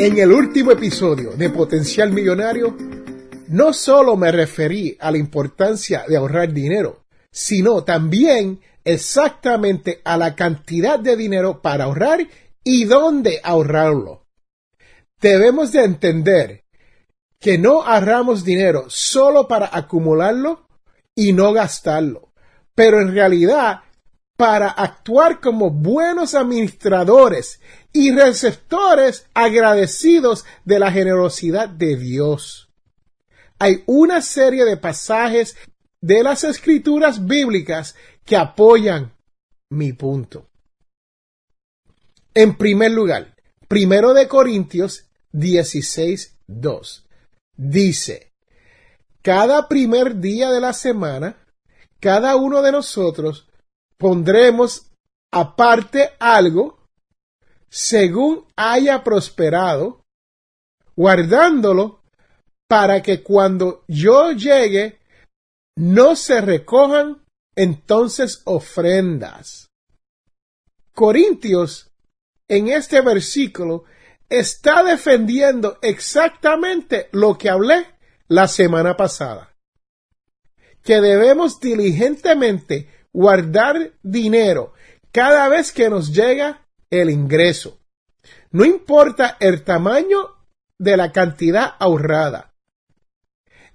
En el último episodio de Potencial Millonario, no solo me referí a la importancia de ahorrar dinero, sino también exactamente a la cantidad de dinero para ahorrar y dónde ahorrarlo. Debemos de entender que no ahorramos dinero solo para acumularlo y no gastarlo, pero en realidad para actuar como buenos administradores y receptores agradecidos de la generosidad de Dios. Hay una serie de pasajes de las escrituras bíblicas que apoyan mi punto. En primer lugar, primero de Corintios 16, 2. Dice, cada primer día de la semana, cada uno de nosotros pondremos aparte algo según haya prosperado, guardándolo para que cuando yo llegue no se recojan entonces ofrendas. Corintios en este versículo está defendiendo exactamente lo que hablé la semana pasada. Que debemos diligentemente guardar dinero cada vez que nos llega el ingreso. No importa el tamaño de la cantidad ahorrada.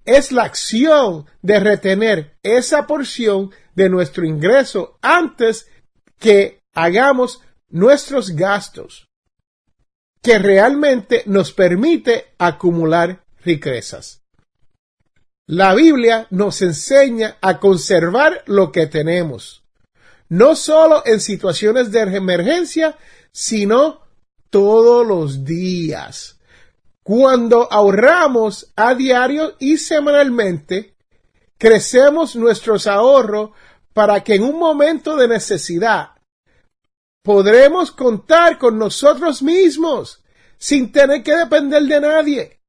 Es la acción de retener esa porción de nuestro ingreso antes que hagamos nuestros gastos que realmente nos permite acumular riquezas. La Biblia nos enseña a conservar lo que tenemos, no solo en situaciones de emergencia, sino todos los días. Cuando ahorramos a diario y semanalmente, crecemos nuestros ahorros para que en un momento de necesidad podremos contar con nosotros mismos sin tener que depender de nadie.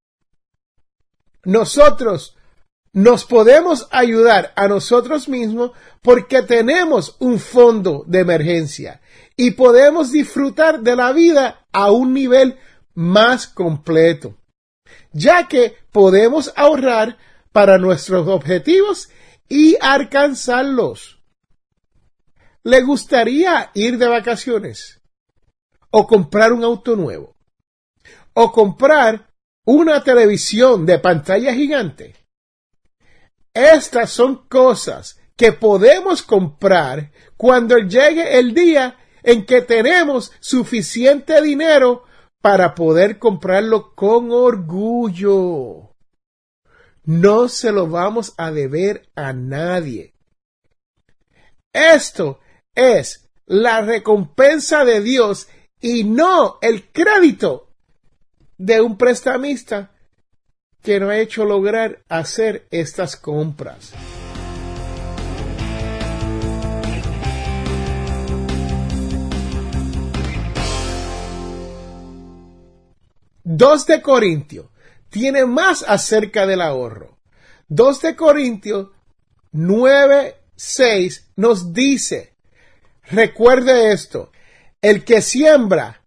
Nosotros nos podemos ayudar a nosotros mismos porque tenemos un fondo de emergencia y podemos disfrutar de la vida a un nivel más completo, ya que podemos ahorrar para nuestros objetivos y alcanzarlos. ¿Le gustaría ir de vacaciones? ¿O comprar un auto nuevo? ¿O comprar una televisión de pantalla gigante? Estas son cosas que podemos comprar cuando llegue el día en que tenemos suficiente dinero para poder comprarlo con orgullo. No se lo vamos a deber a nadie. Esto es la recompensa de Dios y no el crédito de un prestamista que no ha hecho lograr hacer estas compras. Dos de Corintio tiene más acerca del ahorro. Dos de Corintios 9, 6 nos dice, Recuerde esto, el que siembra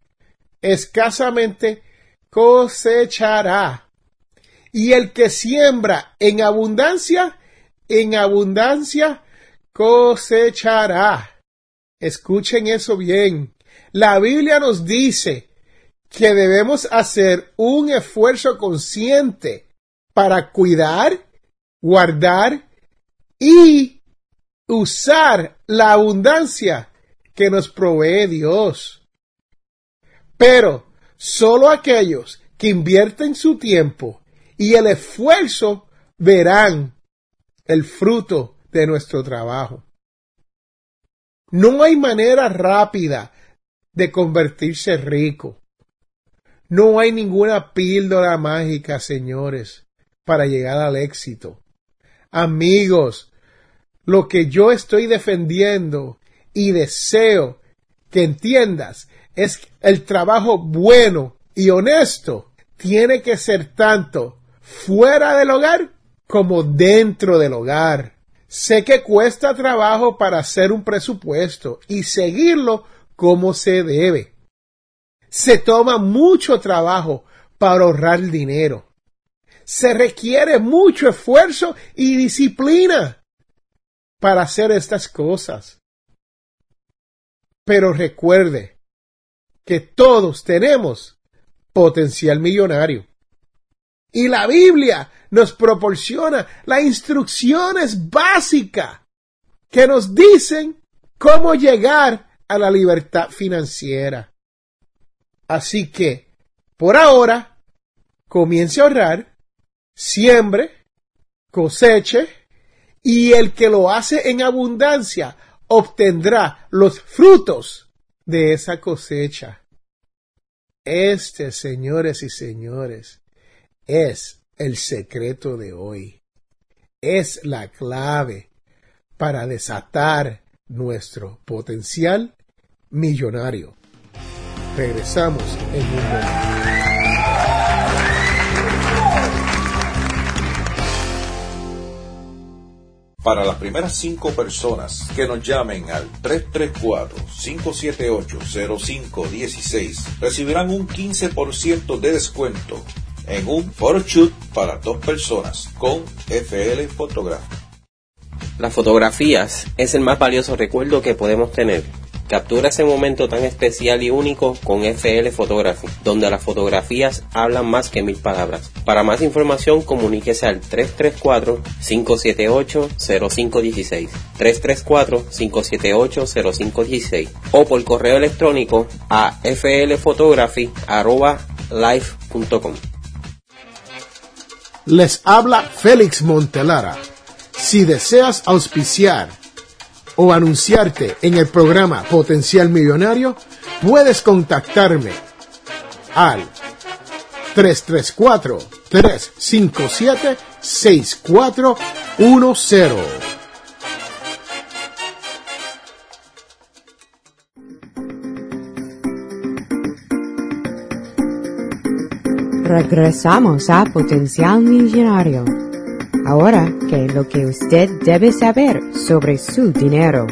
escasamente cosechará. Y el que siembra en abundancia, en abundancia cosechará. Escuchen eso bien. La Biblia nos dice que debemos hacer un esfuerzo consciente para cuidar, guardar y usar la abundancia que nos provee Dios. Pero solo aquellos que invierten su tiempo y el esfuerzo verán el fruto de nuestro trabajo. No hay manera rápida de convertirse rico. No hay ninguna píldora mágica, señores, para llegar al éxito. Amigos, lo que yo estoy defendiendo y deseo que entiendas es el trabajo bueno y honesto tiene que ser tanto fuera del hogar como dentro del hogar. Sé que cuesta trabajo para hacer un presupuesto y seguirlo como se debe. Se toma mucho trabajo para ahorrar dinero. Se requiere mucho esfuerzo y disciplina para hacer estas cosas. Pero recuerde que todos tenemos potencial millonario. Y la Biblia nos proporciona las instrucciones básicas que nos dicen cómo llegar a la libertad financiera. Así que, por ahora, comience a ahorrar, siembre, coseche, y el que lo hace en abundancia obtendrá los frutos de esa cosecha. Este, señores y señores, es el secreto de hoy. Es la clave para desatar nuestro potencial millonario. Regresamos en un momento. Para las primeras cinco personas que nos llamen al 334-578-0516 recibirán un 15% de descuento en un photoshoot para dos personas con FL Photograph. Las fotografías es el más valioso recuerdo que podemos tener. Captura ese momento tan especial y único con FL Photography, donde las fotografías hablan más que mil palabras. Para más información, comuníquese al 334-578-0516, 334-578-0516 o por correo electrónico a flphotography.live.com. Les habla Félix Montelara. Si deseas auspiciar o anunciarte en el programa Potencial Millonario, puedes contactarme al 334-357-6410. Regresamos a Potencial Millonario. Ahora, ¿qué es lo que usted debe saber sobre su dinero?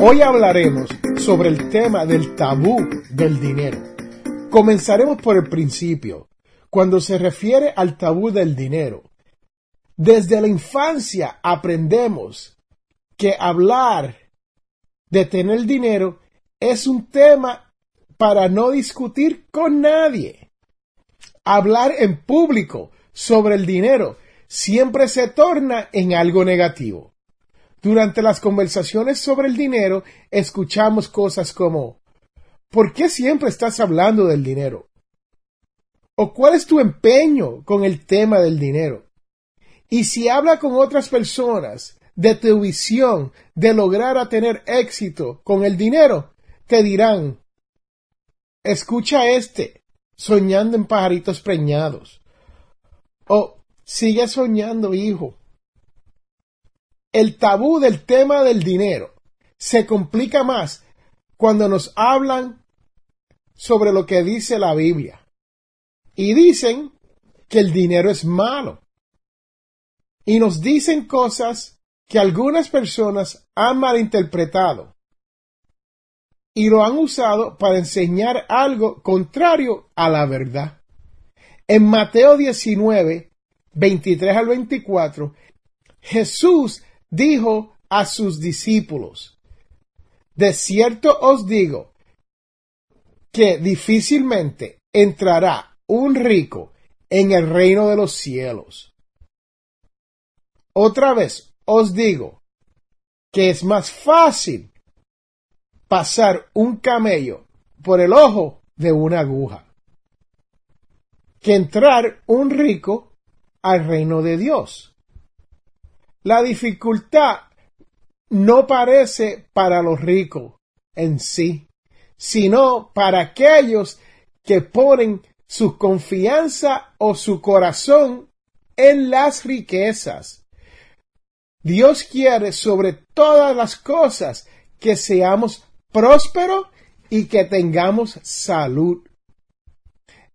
Hoy hablaremos sobre el tema del tabú del dinero. Comenzaremos por el principio, cuando se refiere al tabú del dinero. Desde la infancia aprendemos que hablar de tener dinero es un tema para no discutir con nadie. Hablar en público sobre el dinero siempre se torna en algo negativo. Durante las conversaciones sobre el dinero escuchamos cosas como ¿Por qué siempre estás hablando del dinero? ¿O cuál es tu empeño con el tema del dinero? Y si habla con otras personas de tu visión de lograr a tener éxito con el dinero, te dirán, escucha este, soñando en pajaritos preñados. O sigue soñando, hijo. El tabú del tema del dinero se complica más cuando nos hablan sobre lo que dice la Biblia. Y dicen que el dinero es malo. Y nos dicen cosas que algunas personas han malinterpretado y lo han usado para enseñar algo contrario a la verdad. En Mateo 19, 23 al 24, Jesús dijo a sus discípulos, De cierto os digo que difícilmente entrará un rico en el reino de los cielos. Otra vez os digo que es más fácil pasar un camello por el ojo de una aguja que entrar un rico al reino de Dios. La dificultad no parece para los ricos en sí, sino para aquellos que ponen su confianza o su corazón en las riquezas. Dios quiere sobre todas las cosas que seamos prósperos y que tengamos salud.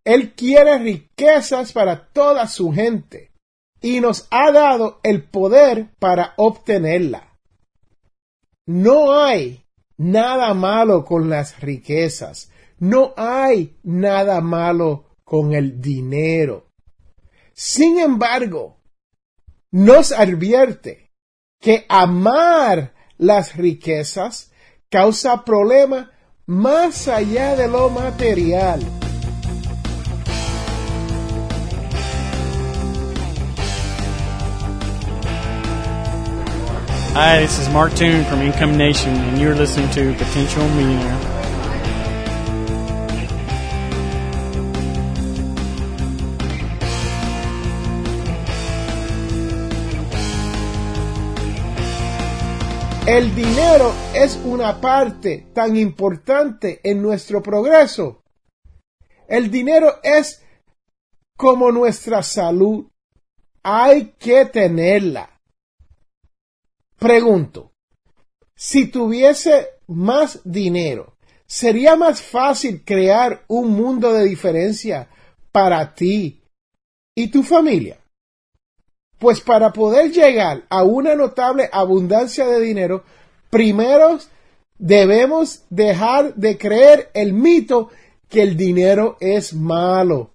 Él quiere riquezas para toda su gente y nos ha dado el poder para obtenerla. No hay nada malo con las riquezas. No hay nada malo con el dinero. Sin embargo, nos advierte que amar las riquezas causa problemas más allá de lo material. Hi, this is Mark Toon from Income Nation, and you're listening to Potential Millionaire. El dinero es una parte tan importante en nuestro progreso. El dinero es como nuestra salud. Hay que tenerla. Pregunto, si tuviese más dinero, ¿sería más fácil crear un mundo de diferencia para ti y tu familia? Pues para poder llegar a una notable abundancia de dinero, primero debemos dejar de creer el mito que el dinero es malo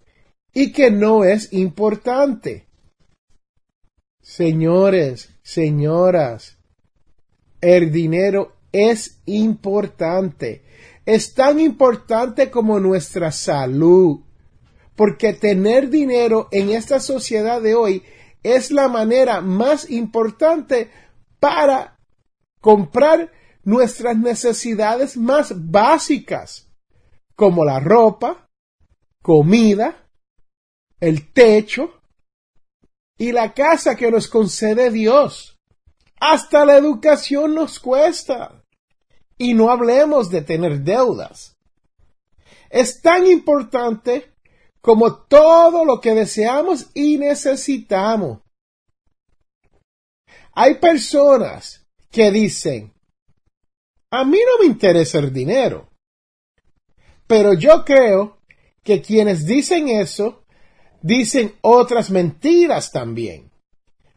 y que no es importante. Señores, señoras, el dinero es importante. Es tan importante como nuestra salud. Porque tener dinero en esta sociedad de hoy es la manera más importante para comprar nuestras necesidades más básicas, como la ropa, comida, el techo, y la casa que nos concede Dios. Hasta la educación nos cuesta. Y no hablemos de tener deudas. Es tan importante como todo lo que deseamos y necesitamos. Hay personas que dicen, a mí no me interesa el dinero. Pero yo creo que quienes dicen eso dicen otras mentiras también.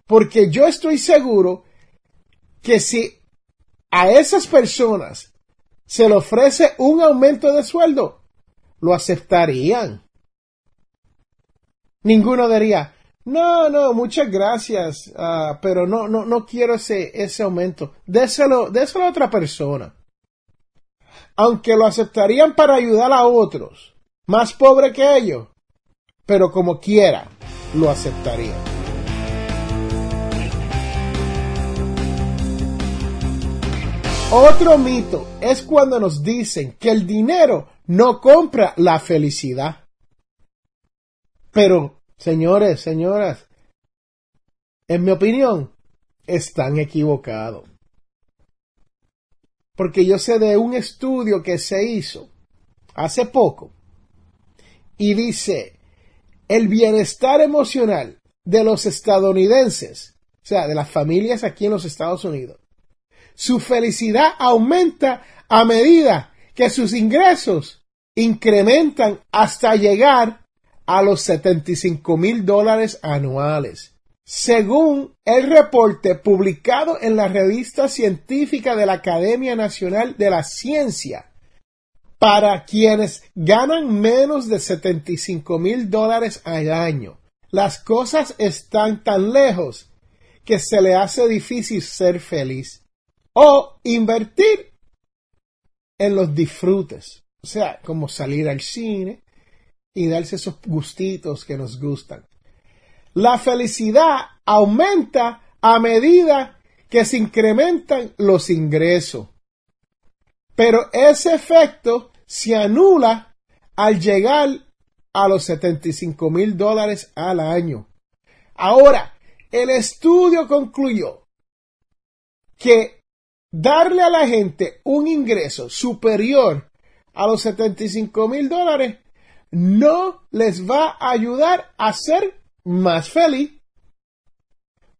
Porque yo estoy seguro que si a esas personas se le ofrece un aumento de sueldo, lo aceptarían. Ninguno diría, no, no, muchas gracias, ah, pero no, no, no quiero ese, ese aumento. Déselo, déselo a otra persona. Aunque lo aceptarían para ayudar a otros, más pobre que ellos, pero como quiera lo aceptaría. Otro mito es cuando nos dicen que el dinero no compra la felicidad. Pero, señores, señoras, en mi opinión, están equivocados. Porque yo sé de un estudio que se hizo hace poco y dice el bienestar emocional de los estadounidenses, o sea, de las familias aquí en los Estados Unidos, su felicidad aumenta a medida que sus ingresos incrementan hasta llegar a los 75 mil dólares anuales. Según el reporte publicado en la revista científica de la Academia Nacional de la Ciencia, para quienes ganan menos de 75 mil dólares al año. Las cosas están tan lejos que se le hace difícil ser feliz o invertir en los disfrutes. O sea, como salir al cine y darse esos gustitos que nos gustan. La felicidad aumenta a medida que se incrementan los ingresos. Pero ese efecto se anula al llegar a los 75 mil dólares al año. Ahora, el estudio concluyó que darle a la gente un ingreso superior a los 75 mil dólares no les va a ayudar a ser más feliz,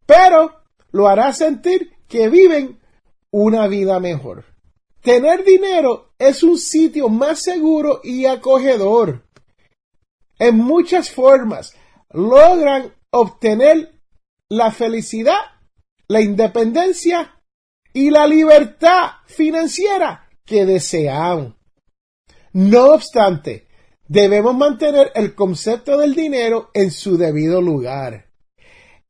pero lo hará sentir que viven una vida mejor. Tener dinero es un sitio más seguro y acogedor. En muchas formas logran obtener la felicidad, la independencia y la libertad financiera que desean. No obstante, debemos mantener el concepto del dinero en su debido lugar.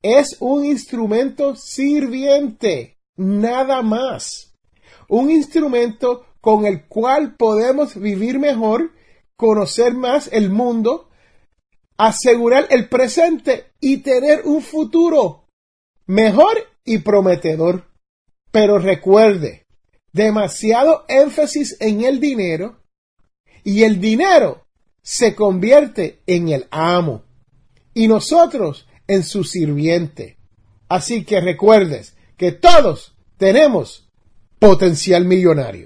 Es un instrumento sirviente, nada más. Un instrumento con el cual podemos vivir mejor, conocer más el mundo, asegurar el presente y tener un futuro mejor y prometedor. Pero recuerde, demasiado énfasis en el dinero y el dinero se convierte en el amo y nosotros en su sirviente. Así que recuerdes que todos tenemos potencial millonario.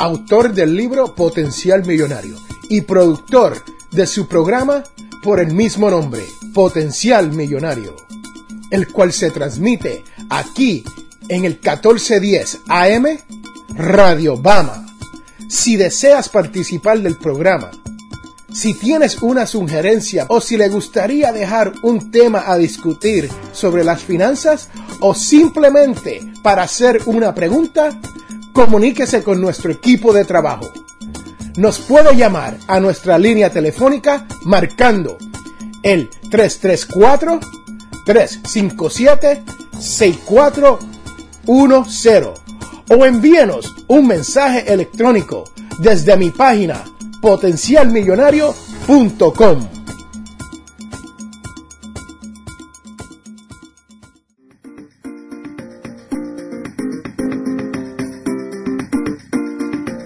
autor del libro Potencial Millonario y productor de su programa por el mismo nombre, Potencial Millonario, el cual se transmite aquí en el 1410 AM Radio Bama. Si deseas participar del programa, si tienes una sugerencia o si le gustaría dejar un tema a discutir sobre las finanzas o simplemente para hacer una pregunta, comuníquese con nuestro equipo de trabajo. Nos puede llamar a nuestra línea telefónica marcando el 334-357-6410 o envíenos un mensaje electrónico desde mi página potencialmillonario.com.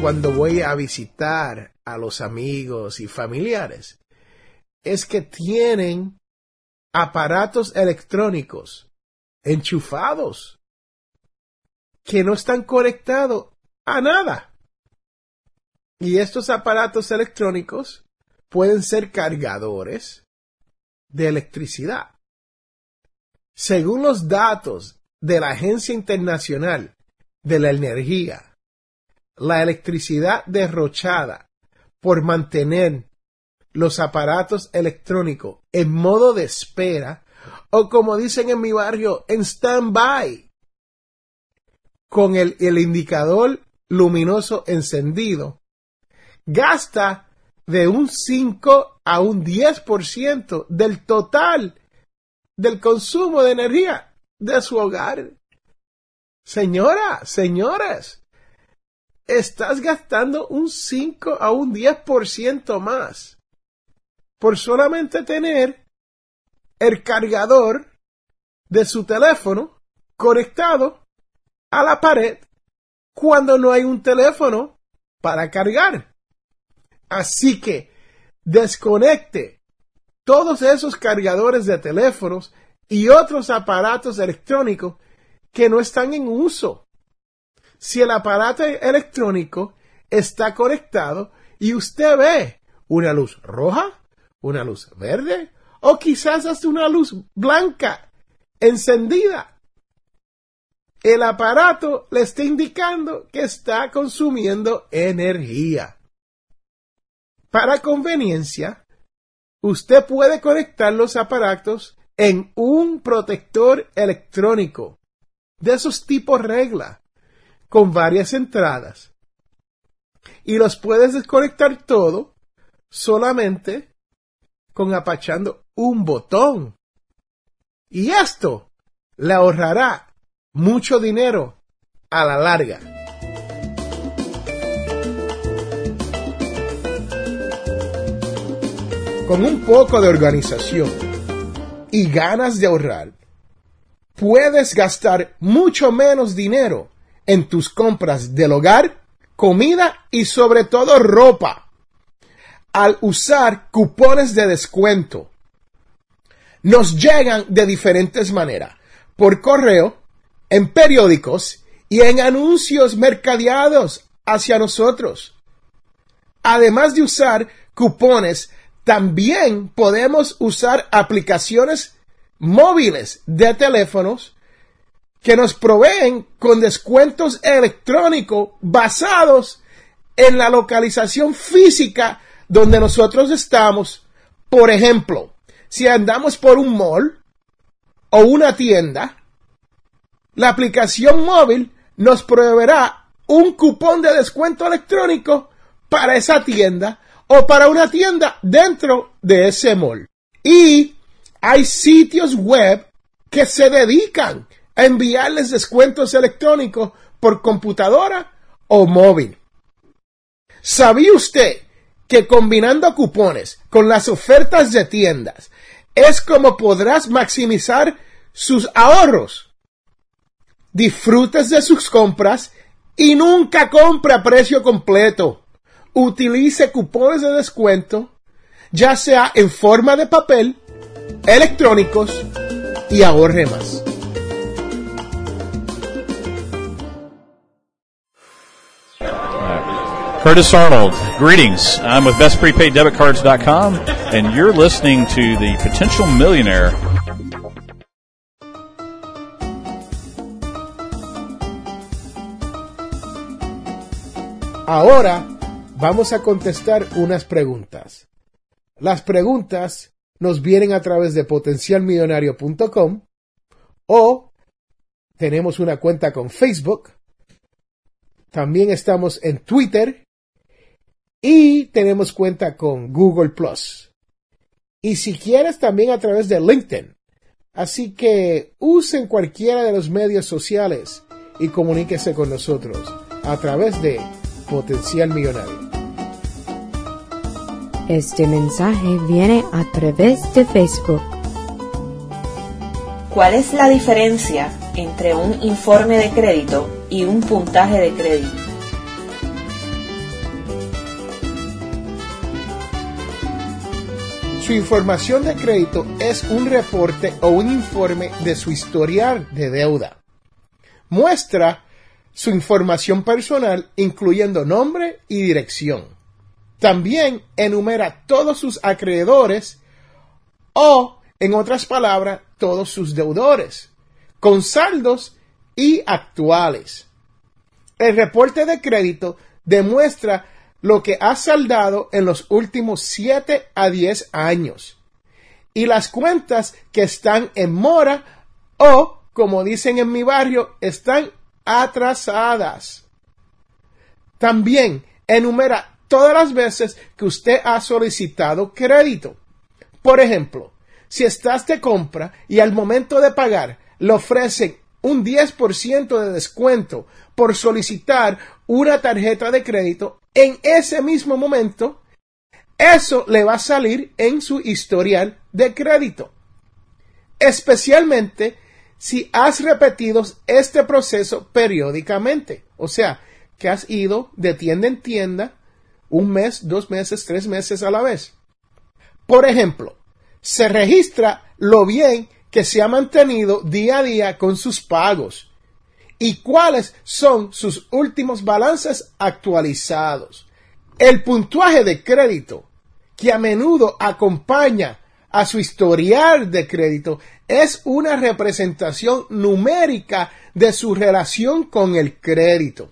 cuando voy a visitar a los amigos y familiares es que tienen aparatos electrónicos enchufados que no están conectados a nada. Y estos aparatos electrónicos pueden ser cargadores de electricidad. Según los datos de la Agencia Internacional de la Energía, la electricidad derrochada por mantener los aparatos electrónicos en modo de espera o como dicen en mi barrio, en stand-by, con el, indicador luminoso encendido, gasta de un 5 a un 10% del total del consumo de energía de su hogar. Señora, señores, estás gastando un 5 a un 10% más por solamente tener el cargador de su teléfono conectado a la pared cuando no hay un teléfono para cargar. Así que desconecte todos esos cargadores de teléfonos y otros aparatos electrónicos que no están en uso. Si el aparato electrónico está conectado y usted ve una luz roja, una luz verde o quizás hasta una luz blanca encendida, el aparato le está indicando que está consumiendo energía. Para conveniencia, usted puede conectar los aparatos en un protector electrónico de esos tipos regla con varias entradas y los puedes desconectar todo solamente con apachando un botón. Y esto le ahorrará mucho dinero a la larga. Con un poco de organización y ganas de ahorrar, puedes gastar mucho menos dinero en tus compras del hogar, comida y sobre todo ropa al usar cupones de descuento. Nos llegan de diferentes maneras, por correo, en periódicos y en anuncios mercadeados hacia nosotros. Además de usar cupones, también podemos usar aplicaciones móviles de teléfonos que nos proveen con descuentos electrónicos basados en la localización física donde nosotros estamos. Por ejemplo, si andamos por un mall o una tienda, la aplicación móvil nos proveerá un cupón de descuento electrónico para esa tienda o para una tienda dentro de ese mall. Y hay sitios web que se dedican a enviarles descuentos electrónicos por computadora o móvil. ¿Sabía usted que combinando cupones con las ofertas de tiendas es como podrás maximizar sus ahorros? Disfrutes de sus compras y nunca compre a precio completo. Utilice cupones de descuento, ya sea en forma de papel, electrónicos y ahorre más. Curtis Arnold, greetings. I'm with bestprepaiddebitcards.com, and you're listening to The Potential Millionaire. Ahora vamos a contestar unas preguntas. Las preguntas nos vienen a través de potencialmillonario.com o tenemos una cuenta con Facebook. También estamos en Twitter y tenemos cuenta con Google Plus. Y si quieres también a través de LinkedIn. Así que usen cualquiera de los medios sociales y comuníquese con nosotros a través de Potencial Millonario. Este mensaje viene a través de Facebook. ¿Cuál es la diferencia entre un informe de crédito y un puntaje de crédito? Su información de crédito es un reporte o un informe de su historial de deuda. Muestra su información personal incluyendo nombre y dirección. También enumera todos sus acreedores o, en otras palabras, todos sus deudores, con saldos y actuales. El reporte de crédito demuestra lo que ha saldado en los últimos 7 a 10 años y las cuentas que están en mora o, como dicen en mi barrio, están atrasadas. También enumera todas las veces que usted ha solicitado crédito. Por ejemplo, si estás de compra y al momento de pagar le ofrecen un 10% de descuento por solicitar una tarjeta de crédito, en ese mismo momento, eso le va a salir en su historial de crédito. Especialmente si has repetido este proceso periódicamente. O sea, que has ido de tienda en tienda un mes, dos meses, tres meses a la vez. Por ejemplo, se registra lo bien que se ha mantenido día a día con sus pagos y cuáles son sus últimos balances actualizados. El puntuaje de crédito que a menudo acompaña a su historial de crédito es una representación numérica de su relación con el crédito.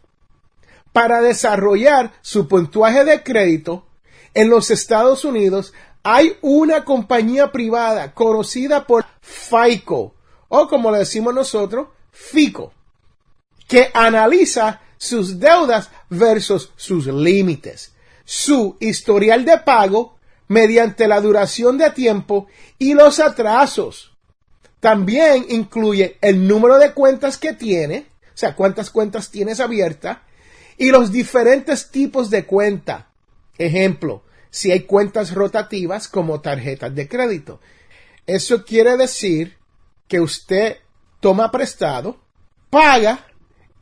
Para desarrollar su puntuaje de crédito, en los Estados Unidos hay una compañía privada conocida por FICO, o como le decimos nosotros, FICO, que analiza sus deudas versus sus límites, su historial de pago mediante la duración de tiempo y los atrasos. También incluye el número de cuentas que tiene, o sea, cuántas cuentas tienes abiertas, y los diferentes tipos de cuenta. Ejemplo, si hay cuentas rotativas como tarjetas de crédito. Eso quiere decir que usted toma prestado, paga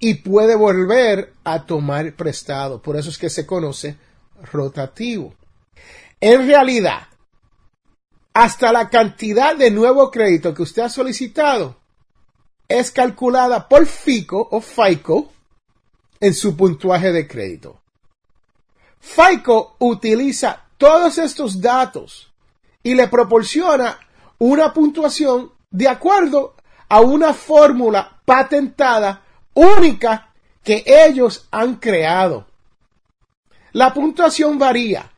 y puede volver a tomar prestado. Por eso es que se conoce rotativo. En realidad, hasta la cantidad de nuevo crédito que usted ha solicitado es calculada por FICO o FICO en su puntuaje de crédito. FICO utiliza todos estos datos y le proporciona una puntuación de acuerdo a una fórmula patentada única que ellos han creado. La puntuación varía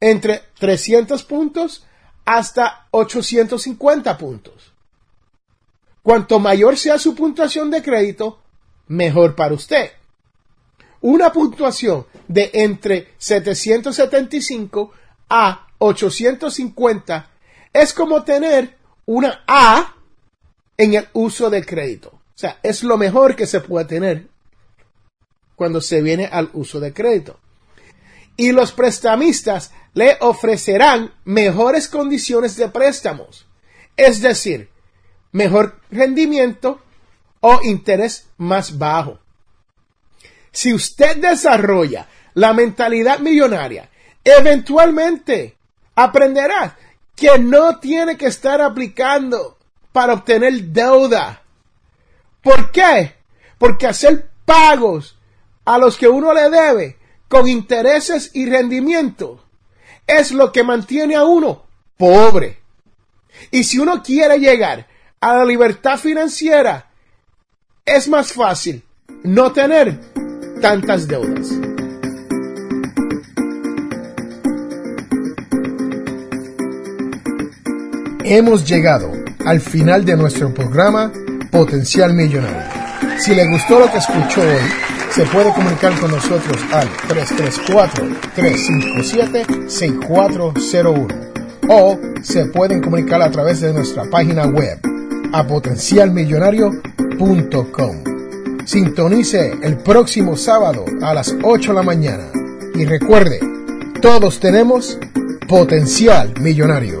entre 300 puntos hasta 850 puntos. Cuanto mayor sea su puntuación de crédito, mejor para usted. Una puntuación de entre 775 a 850 es como tener una A en el uso de crédito. O sea, es lo mejor que se puede tener cuando se viene al uso de crédito. Y los prestamistas le ofrecerán mejores condiciones de préstamos, es decir, mejor rendimiento o interés más bajo. Si usted desarrolla la mentalidad millonaria, eventualmente aprenderá que no tiene que estar aplicando para obtener deuda. ¿Por qué? Porque hacer pagos a los que uno le debe con intereses y rendimiento es lo que mantiene a uno pobre. Y si uno quiere llegar a la libertad financiera, es más fácil no tener tantas deudas. Hemos llegado al final de nuestro programa Potencial Millonario. Si le gustó lo que escuchó hoy, se puede comunicar con nosotros al 334-357-6401 o se pueden comunicar a través de nuestra página web a potencialmillonario.com. Sintonice el próximo sábado a las 8 de la mañana y recuerde, todos tenemos potencial millonario.